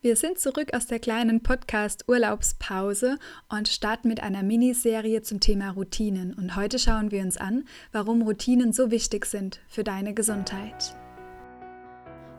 Wir sind zurück aus der kleinen Podcast-Urlaubspause und starten mit einer Miniserie zum Thema Routinen. Und heute schauen wir uns an, warum Routinen so wichtig sind für deine Gesundheit.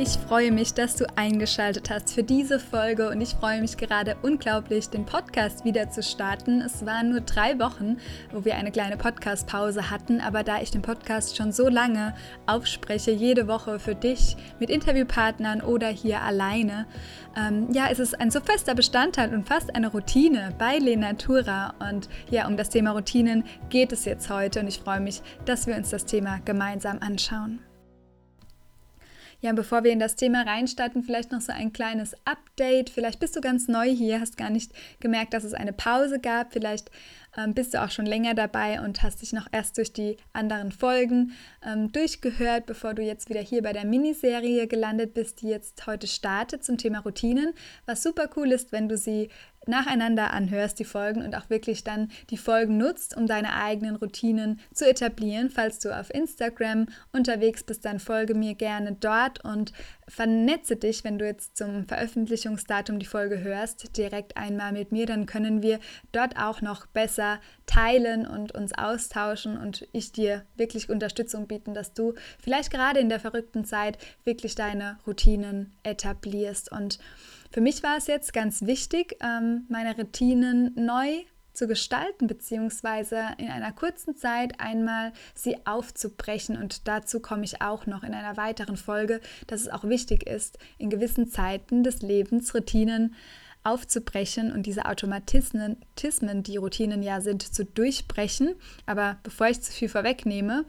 Ich freue mich, dass du eingeschaltet hast für diese Folge und ich freue mich gerade unglaublich, den Podcast wieder zu starten. Es waren nur drei Wochen, wo wir eine kleine Podcast-Pause hatten, aber da ich den Podcast schon so lange aufspreche, jede Woche für dich mit Interviewpartnern oder hier alleine, ähm, ja, ist es ein so fester Bestandteil und fast eine Routine bei Lenatura. Und ja, um das Thema Routinen geht es jetzt heute und ich freue mich, dass wir uns das Thema gemeinsam anschauen. Ja, bevor wir in das Thema reinstarten, vielleicht noch so ein kleines Update. Vielleicht bist du ganz neu hier, hast gar nicht gemerkt, dass es eine Pause gab. Vielleicht ähm, bist du auch schon länger dabei und hast dich noch erst durch die anderen Folgen ähm, durchgehört, bevor du jetzt wieder hier bei der Miniserie gelandet bist, die jetzt heute startet zum Thema Routinen. Was super cool ist, wenn du sie nacheinander anhörst, die Folgen und auch wirklich dann die Folgen nutzt, um deine eigenen Routinen zu etablieren. Falls du auf Instagram unterwegs bist, dann folge mir gerne dort und vernetze dich, wenn du jetzt zum Veröffentlichungsdatum die Folge hörst, direkt einmal mit mir, dann können wir dort auch noch besser teilen und uns austauschen und ich dir wirklich Unterstützung bieten, dass du vielleicht gerade in der verrückten Zeit wirklich deine Routinen etablierst und für mich war es jetzt ganz wichtig, ähm, meine Routinen neu zu gestalten, beziehungsweise in einer kurzen Zeit einmal sie aufzubrechen. Und dazu komme ich auch noch in einer weiteren Folge, dass es auch wichtig ist, in gewissen Zeiten des Lebens Routinen aufzubrechen und diese Automatismen, die Routinen ja sind, zu durchbrechen. Aber bevor ich zu viel vorwegnehme,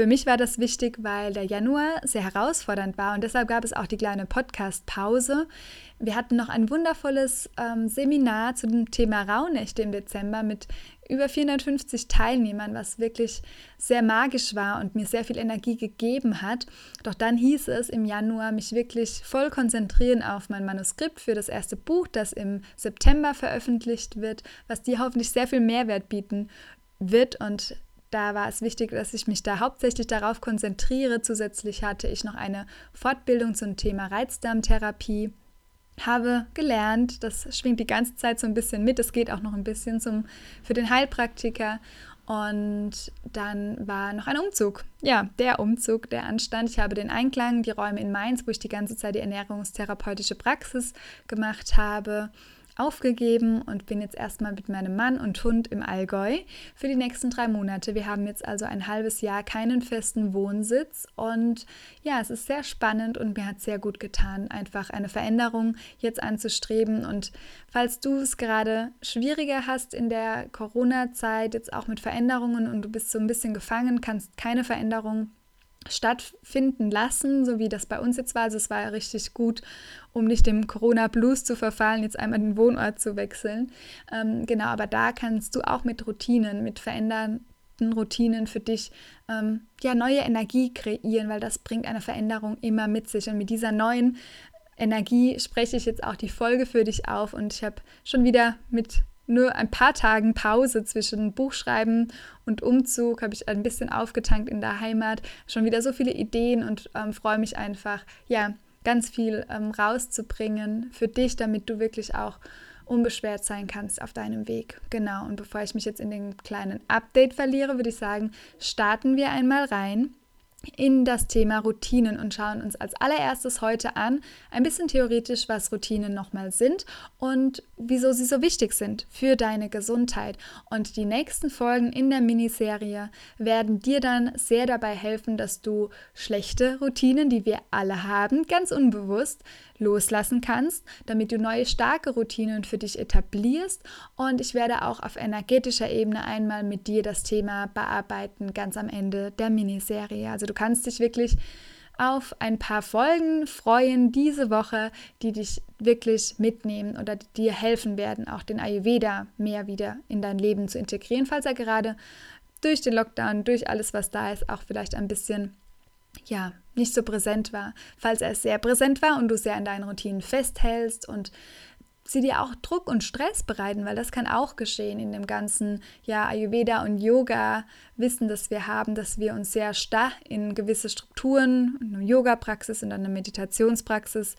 für mich war das wichtig, weil der Januar sehr herausfordernd war und deshalb gab es auch die kleine Podcast-Pause. Wir hatten noch ein wundervolles ähm, Seminar zu dem Thema Rauhnächte im Dezember mit über 450 Teilnehmern, was wirklich sehr magisch war und mir sehr viel Energie gegeben hat. Doch dann hieß es im Januar, mich wirklich voll konzentrieren auf mein Manuskript für das erste Buch, das im September veröffentlicht wird, was dir hoffentlich sehr viel Mehrwert bieten wird und da war es wichtig, dass ich mich da hauptsächlich darauf konzentriere. Zusätzlich hatte ich noch eine Fortbildung zum Thema Reizdarmtherapie. Habe gelernt, das schwingt die ganze Zeit so ein bisschen mit. Es geht auch noch ein bisschen zum, für den Heilpraktiker. Und dann war noch ein Umzug. Ja, der Umzug, der anstand. Ich habe den Einklang, die Räume in Mainz, wo ich die ganze Zeit die ernährungstherapeutische Praxis gemacht habe aufgegeben und bin jetzt erstmal mit meinem Mann und Hund im Allgäu für die nächsten drei Monate. Wir haben jetzt also ein halbes Jahr keinen festen Wohnsitz und ja, es ist sehr spannend und mir hat sehr gut getan, einfach eine Veränderung jetzt anzustreben. Und falls du es gerade schwieriger hast in der Corona-Zeit, jetzt auch mit Veränderungen und du bist so ein bisschen gefangen, kannst keine Veränderung stattfinden lassen, so wie das bei uns jetzt war. Also es war ja richtig gut, um nicht dem Corona-Blues zu verfallen, jetzt einmal den Wohnort zu wechseln. Ähm, genau, aber da kannst du auch mit Routinen, mit verändernden Routinen für dich ähm, ja neue Energie kreieren, weil das bringt eine Veränderung immer mit sich. Und mit dieser neuen Energie spreche ich jetzt auch die Folge für dich auf und ich habe schon wieder mit nur ein paar Tagen Pause zwischen Buchschreiben und Umzug habe ich ein bisschen aufgetankt in der Heimat, schon wieder so viele Ideen und ähm, freue mich einfach, ja, ganz viel ähm, rauszubringen für dich, damit du wirklich auch unbeschwert sein kannst auf deinem Weg. Genau, und bevor ich mich jetzt in den kleinen Update verliere, würde ich sagen, starten wir einmal rein in das Thema Routinen und schauen uns als allererstes heute an, ein bisschen theoretisch, was Routinen nochmal sind und wieso sie so wichtig sind für deine Gesundheit. Und die nächsten Folgen in der Miniserie werden dir dann sehr dabei helfen, dass du schlechte Routinen, die wir alle haben, ganz unbewusst loslassen kannst, damit du neue starke Routinen für dich etablierst. Und ich werde auch auf energetischer Ebene einmal mit dir das Thema bearbeiten, ganz am Ende der Miniserie. Also du kannst dich wirklich auf ein paar Folgen freuen diese Woche, die dich wirklich mitnehmen oder dir helfen werden, auch den Ayurveda mehr wieder in dein Leben zu integrieren, falls er gerade durch den Lockdown, durch alles, was da ist, auch vielleicht ein bisschen ja, nicht so präsent war. Falls er sehr präsent war und du sehr an deinen Routinen festhältst und sie dir auch Druck und Stress bereiten, weil das kann auch geschehen in dem ganzen ja, Ayurveda und Yoga Wissen, das wir haben, dass wir uns sehr starr in gewisse Strukturen, in eine Yoga-Praxis und eine Meditationspraxis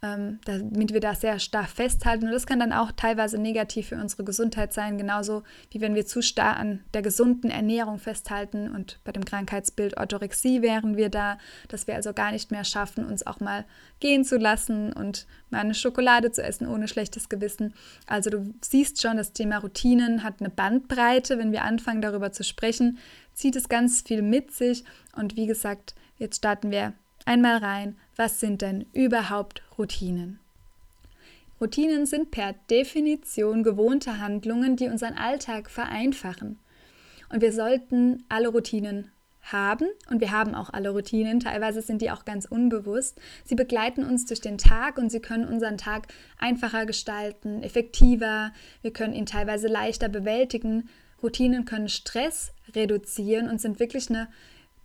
ähm, damit wir da sehr stark festhalten. Und das kann dann auch teilweise negativ für unsere Gesundheit sein, genauso wie wenn wir zu starr an der gesunden Ernährung festhalten. Und bei dem Krankheitsbild Orthorexie wären wir da, dass wir also gar nicht mehr schaffen, uns auch mal gehen zu lassen und mal eine Schokolade zu essen ohne schlechtes Gewissen. Also du siehst schon, das Thema Routinen hat eine Bandbreite. Wenn wir anfangen darüber zu sprechen, zieht es ganz viel mit sich. Und wie gesagt, jetzt starten wir einmal rein, was sind denn überhaupt Routinen? Routinen sind per Definition gewohnte Handlungen, die unseren Alltag vereinfachen. Und wir sollten alle Routinen haben und wir haben auch alle Routinen, teilweise sind die auch ganz unbewusst. Sie begleiten uns durch den Tag und sie können unseren Tag einfacher gestalten, effektiver, wir können ihn teilweise leichter bewältigen. Routinen können Stress reduzieren und sind wirklich eine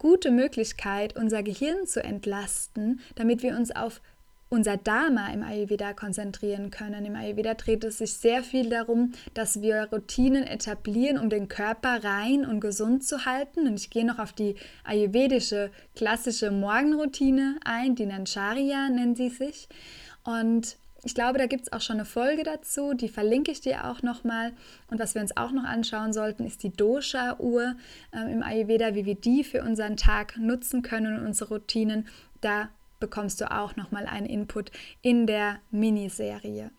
gute Möglichkeit, unser Gehirn zu entlasten, damit wir uns auf unser Dharma im Ayurveda konzentrieren können. Im Ayurveda dreht es sich sehr viel darum, dass wir Routinen etablieren, um den Körper rein und gesund zu halten. Und ich gehe noch auf die ayurvedische klassische Morgenroutine ein, die Nancharya nennen sie sich. Und ich glaube, da gibt es auch schon eine Folge dazu, die verlinke ich dir auch nochmal. Und was wir uns auch noch anschauen sollten, ist die Dosha-Uhr äh, im Ayurveda, wie wir die für unseren Tag nutzen können und unsere Routinen. Da bekommst du auch nochmal einen Input in der Miniserie.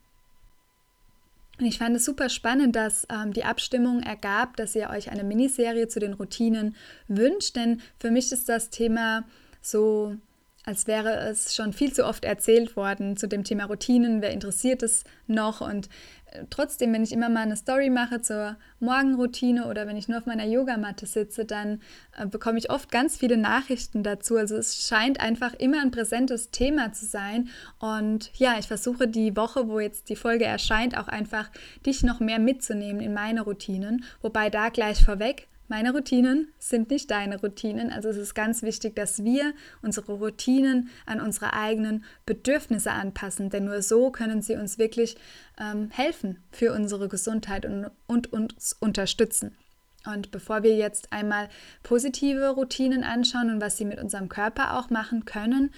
Und ich fand es super spannend, dass ähm, die Abstimmung ergab, dass ihr euch eine Miniserie zu den Routinen wünscht, denn für mich ist das Thema so als wäre es schon viel zu oft erzählt worden zu dem Thema Routinen. Wer interessiert es noch? Und äh, trotzdem, wenn ich immer mal eine Story mache zur Morgenroutine oder wenn ich nur auf meiner Yogamatte sitze, dann äh, bekomme ich oft ganz viele Nachrichten dazu. Also es scheint einfach immer ein präsentes Thema zu sein. Und ja, ich versuche die Woche, wo jetzt die Folge erscheint, auch einfach dich noch mehr mitzunehmen in meine Routinen. Wobei da gleich vorweg, meine Routinen sind nicht deine Routinen. Also es ist ganz wichtig, dass wir unsere Routinen an unsere eigenen Bedürfnisse anpassen, denn nur so können sie uns wirklich ähm, helfen für unsere Gesundheit und, und uns unterstützen. Und bevor wir jetzt einmal positive Routinen anschauen und was sie mit unserem Körper auch machen können,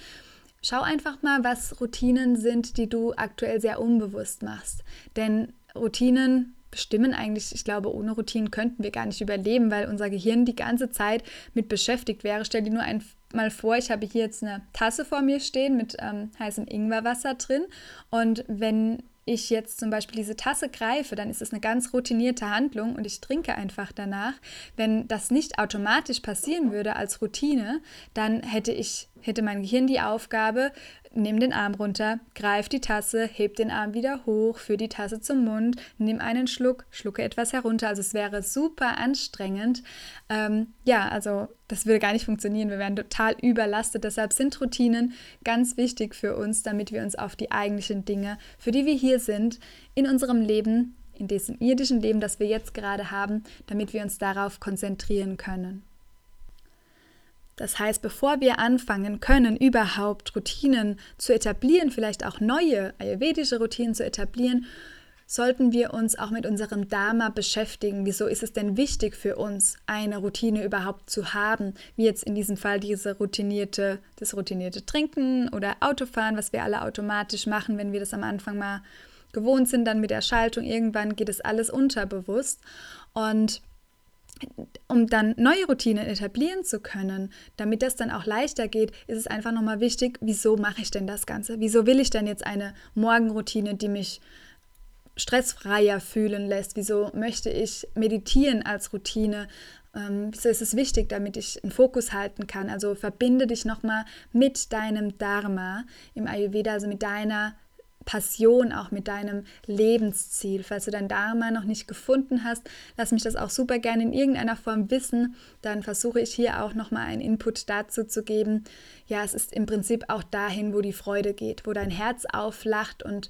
schau einfach mal, was Routinen sind, die du aktuell sehr unbewusst machst. Denn Routinen bestimmen eigentlich, ich glaube, ohne Routinen könnten wir gar nicht überleben, weil unser Gehirn die ganze Zeit mit beschäftigt wäre. Stell dir nur einmal vor, ich habe hier jetzt eine Tasse vor mir stehen mit ähm, heißem Ingwerwasser drin und wenn ich jetzt zum Beispiel diese Tasse greife, dann ist es eine ganz routinierte Handlung und ich trinke einfach danach. Wenn das nicht automatisch passieren würde als Routine, dann hätte ich hätte mein Gehirn die Aufgabe, nimm den Arm runter, greif die Tasse, heb den Arm wieder hoch, führ die Tasse zum Mund, nimm einen Schluck, schlucke etwas herunter. Also es wäre super anstrengend. Ähm, ja, also das würde gar nicht funktionieren. Wir wären total überlastet. Deshalb sind Routinen ganz wichtig für uns, damit wir uns auf die eigentlichen Dinge, für die wir hier sind, in unserem Leben, in diesem irdischen Leben, das wir jetzt gerade haben, damit wir uns darauf konzentrieren können. Das heißt, bevor wir anfangen können, überhaupt Routinen zu etablieren, vielleicht auch neue ayurvedische Routinen zu etablieren, sollten wir uns auch mit unserem Dharma beschäftigen. Wieso ist es denn wichtig für uns, eine Routine überhaupt zu haben? Wie jetzt in diesem Fall diese routinierte, das routinierte Trinken oder Autofahren, was wir alle automatisch machen, wenn wir das am Anfang mal gewohnt sind, dann mit der Schaltung. Irgendwann geht es alles unterbewusst. Und um dann neue Routinen etablieren zu können, damit das dann auch leichter geht, ist es einfach nochmal wichtig, wieso mache ich denn das Ganze? Wieso will ich denn jetzt eine Morgenroutine, die mich stressfreier fühlen lässt? Wieso möchte ich meditieren als Routine? Ähm, wieso ist es wichtig, damit ich einen Fokus halten kann? Also verbinde dich nochmal mit deinem Dharma im Ayurveda, also mit deiner Passion, auch mit deinem Lebensziel. Falls du dein Dharma noch nicht gefunden hast, lass mich das auch super gerne in irgendeiner Form wissen. Dann versuche ich hier auch nochmal einen Input dazu zu geben. Ja, es ist im Prinzip auch dahin, wo die Freude geht, wo dein Herz auflacht und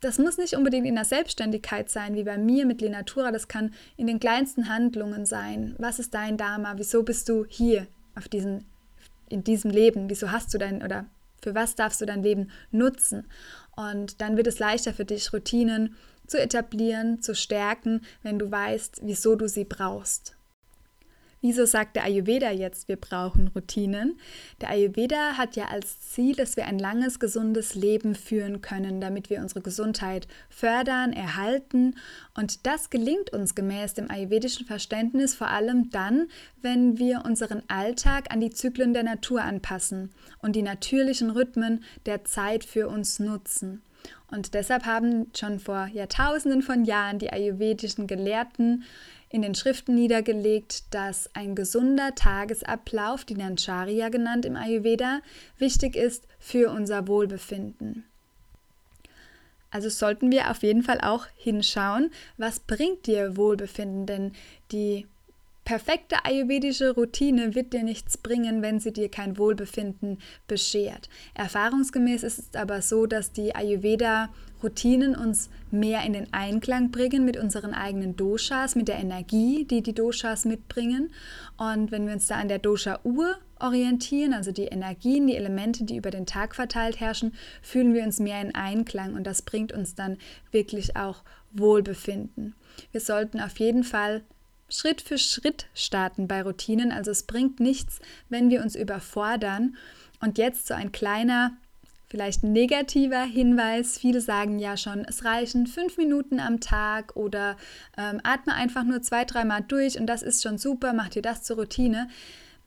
das muss nicht unbedingt in der Selbstständigkeit sein, wie bei mir mit Lenatura. Das kann in den kleinsten Handlungen sein. Was ist dein Dharma? Wieso bist du hier auf diesen, in diesem Leben? Wieso hast du dein oder für was darfst du dein Leben nutzen? Und dann wird es leichter für dich, Routinen zu etablieren, zu stärken, wenn du weißt, wieso du sie brauchst. Wieso sagt der Ayurveda jetzt, wir brauchen Routinen? Der Ayurveda hat ja als Ziel, dass wir ein langes, gesundes Leben führen können, damit wir unsere Gesundheit fördern, erhalten. Und das gelingt uns gemäß dem ayurvedischen Verständnis vor allem dann, wenn wir unseren Alltag an die Zyklen der Natur anpassen und die natürlichen Rhythmen der Zeit für uns nutzen. Und deshalb haben schon vor Jahrtausenden von Jahren die ayurvedischen Gelehrten in den Schriften niedergelegt, dass ein gesunder Tagesablauf, die Nancharya genannt im Ayurveda, wichtig ist für unser Wohlbefinden. Also sollten wir auf jeden Fall auch hinschauen, was bringt dir Wohlbefinden, denn die perfekte ayurvedische Routine wird dir nichts bringen, wenn sie dir kein Wohlbefinden beschert. Erfahrungsgemäß ist es aber so, dass die Ayurveda-Routinen uns mehr in den Einklang bringen mit unseren eigenen Doshas, mit der Energie, die die Doshas mitbringen. Und wenn wir uns da an der Dosha-Uhr orientieren, also die Energien, die Elemente, die über den Tag verteilt herrschen, fühlen wir uns mehr in Einklang und das bringt uns dann wirklich auch Wohlbefinden. Wir sollten auf jeden Fall Schritt für Schritt starten bei Routinen. Also es bringt nichts, wenn wir uns überfordern. Und jetzt so ein kleiner, vielleicht negativer Hinweis. Viele sagen ja schon, es reichen fünf Minuten am Tag oder ähm, atme einfach nur zwei, dreimal durch und das ist schon super, mach dir das zur Routine.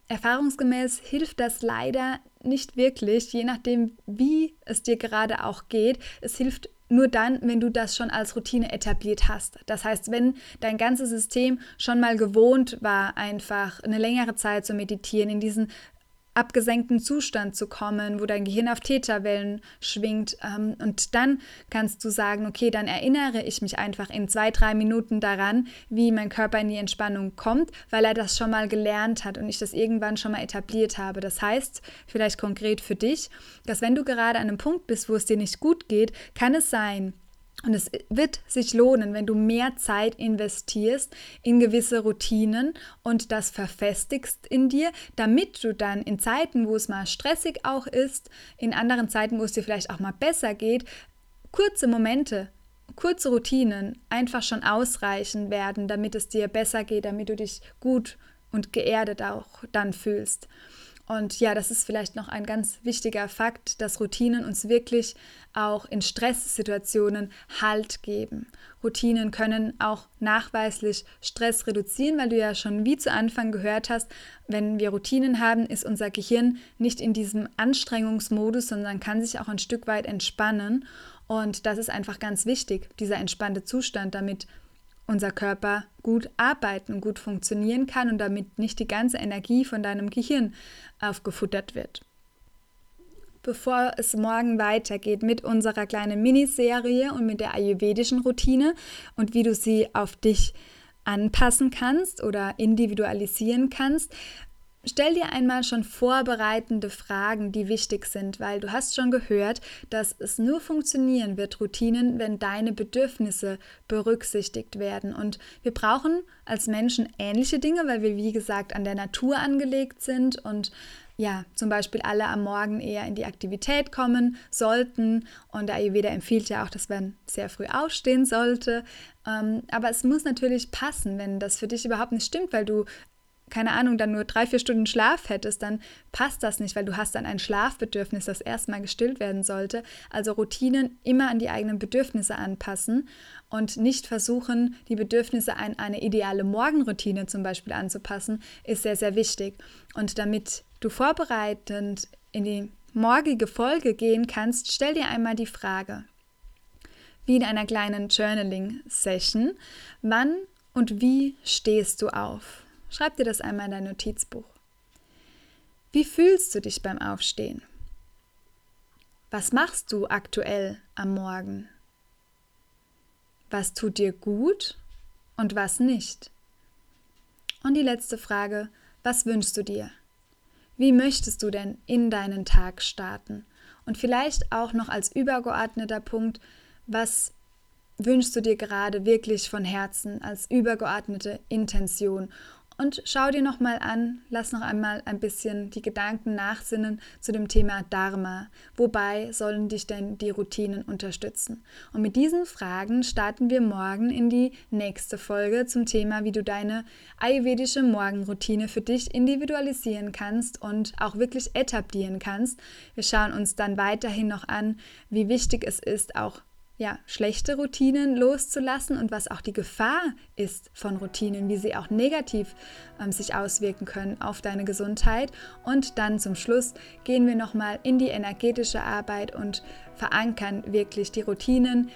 Erfahrungsgemäß hilft das leider nicht wirklich, je nachdem, wie es dir gerade auch geht. Es hilft nur dann, wenn du das schon als Routine etabliert hast. Das heißt, wenn dein ganzes System schon mal gewohnt war, einfach eine längere Zeit zu meditieren, in diesen abgesenkten Zustand zu kommen, wo dein Gehirn auf Täterwellen schwingt. Ähm, und dann kannst du sagen, okay, dann erinnere ich mich einfach in zwei, drei Minuten daran, wie mein Körper in die Entspannung kommt, weil er das schon mal gelernt hat und ich das irgendwann schon mal etabliert habe. Das heißt, vielleicht konkret für dich, dass wenn du gerade an einem Punkt bist, wo es dir nicht gut geht, kann es sein, und es wird sich lohnen, wenn du mehr Zeit investierst in gewisse Routinen und das verfestigst in dir, damit du dann in Zeiten, wo es mal stressig auch ist, in anderen Zeiten, wo es dir vielleicht auch mal besser geht, kurze Momente, kurze Routinen einfach schon ausreichen werden, damit es dir besser geht, damit du dich gut und geerdet auch dann fühlst. Und ja, das ist vielleicht noch ein ganz wichtiger Fakt, dass Routinen uns wirklich auch in Stresssituationen Halt geben. Routinen können auch nachweislich Stress reduzieren, weil du ja schon wie zu Anfang gehört hast, wenn wir Routinen haben, ist unser Gehirn nicht in diesem Anstrengungsmodus, sondern kann sich auch ein Stück weit entspannen. Und das ist einfach ganz wichtig, dieser entspannte Zustand, damit unser Körper gut arbeiten gut funktionieren kann und damit nicht die ganze Energie von deinem Gehirn aufgefuttert wird. Bevor es morgen weitergeht mit unserer kleinen Miniserie und mit der ayurvedischen Routine und wie du sie auf dich anpassen kannst oder individualisieren kannst, Stell dir einmal schon vorbereitende Fragen, die wichtig sind, weil du hast schon gehört, dass es nur funktionieren wird, Routinen, wenn deine Bedürfnisse berücksichtigt werden. Und wir brauchen als Menschen ähnliche Dinge, weil wir, wie gesagt, an der Natur angelegt sind und ja, zum Beispiel alle am Morgen eher in die Aktivität kommen sollten. Und der Ayurveda empfiehlt ja auch, dass man sehr früh aufstehen sollte. Ähm, aber es muss natürlich passen, wenn das für dich überhaupt nicht stimmt, weil du keine Ahnung, dann nur drei, vier Stunden Schlaf hättest, dann passt das nicht, weil du hast dann ein Schlafbedürfnis, das erstmal gestillt werden sollte. Also Routinen immer an die eigenen Bedürfnisse anpassen und nicht versuchen, die Bedürfnisse an eine ideale Morgenroutine zum Beispiel anzupassen, ist sehr, sehr wichtig. Und damit du vorbereitend in die morgige Folge gehen kannst, stell dir einmal die Frage, wie in einer kleinen Journaling-Session, wann und wie stehst du auf? Schreib dir das einmal in dein Notizbuch. Wie fühlst du dich beim Aufstehen? Was machst du aktuell am Morgen? Was tut dir gut und was nicht? Und die letzte Frage, was wünschst du dir? Wie möchtest du denn in deinen Tag starten? Und vielleicht auch noch als übergeordneter Punkt, was wünschst du dir gerade wirklich von Herzen als übergeordnete Intention und schau dir nochmal an, lass noch einmal ein bisschen die Gedanken nachsinnen zu dem Thema Dharma. Wobei sollen dich denn die Routinen unterstützen? Und mit diesen Fragen starten wir morgen in die nächste Folge zum Thema, wie du deine ayurvedische Morgenroutine für dich individualisieren kannst und auch wirklich etablieren kannst. Wir schauen uns dann weiterhin noch an, wie wichtig es ist, auch ja, schlechte Routinen loszulassen und was auch die Gefahr ist von Routinen, wie sie auch negativ ähm, sich auswirken können auf deine Gesundheit. Und dann zum Schluss gehen wir nochmal in die energetische Arbeit und verankern wirklich die Routinen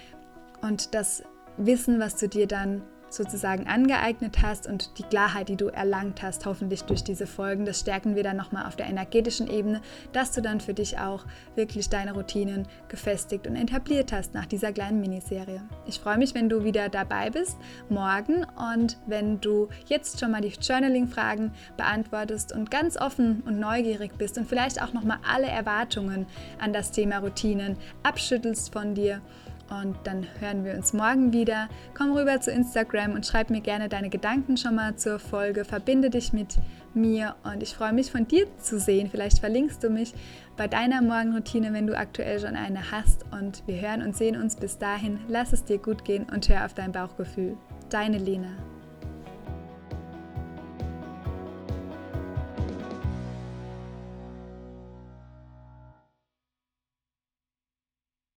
und das Wissen, was du dir dann sozusagen angeeignet hast und die Klarheit, die du erlangt hast, hoffentlich durch diese Folgen, das stärken wir dann nochmal auf der energetischen Ebene, dass du dann für dich auch wirklich deine Routinen gefestigt und etabliert hast nach dieser kleinen Miniserie. Ich freue mich, wenn du wieder dabei bist morgen und wenn du jetzt schon mal die Journaling-Fragen beantwortest und ganz offen und neugierig bist und vielleicht auch nochmal alle Erwartungen an das Thema Routinen abschüttelst von dir und dann hören wir uns morgen wieder. Komm rüber zu Instagram und schreib mir gerne deine Gedanken schon mal zur Folge. Verbinde dich mit mir und ich freue mich von dir zu sehen. Vielleicht verlinkst du mich bei deiner Morgenroutine, wenn du aktuell schon eine hast. Und wir hören und sehen uns bis dahin. Lass es dir gut gehen und hör auf dein Bauchgefühl. Deine Lena.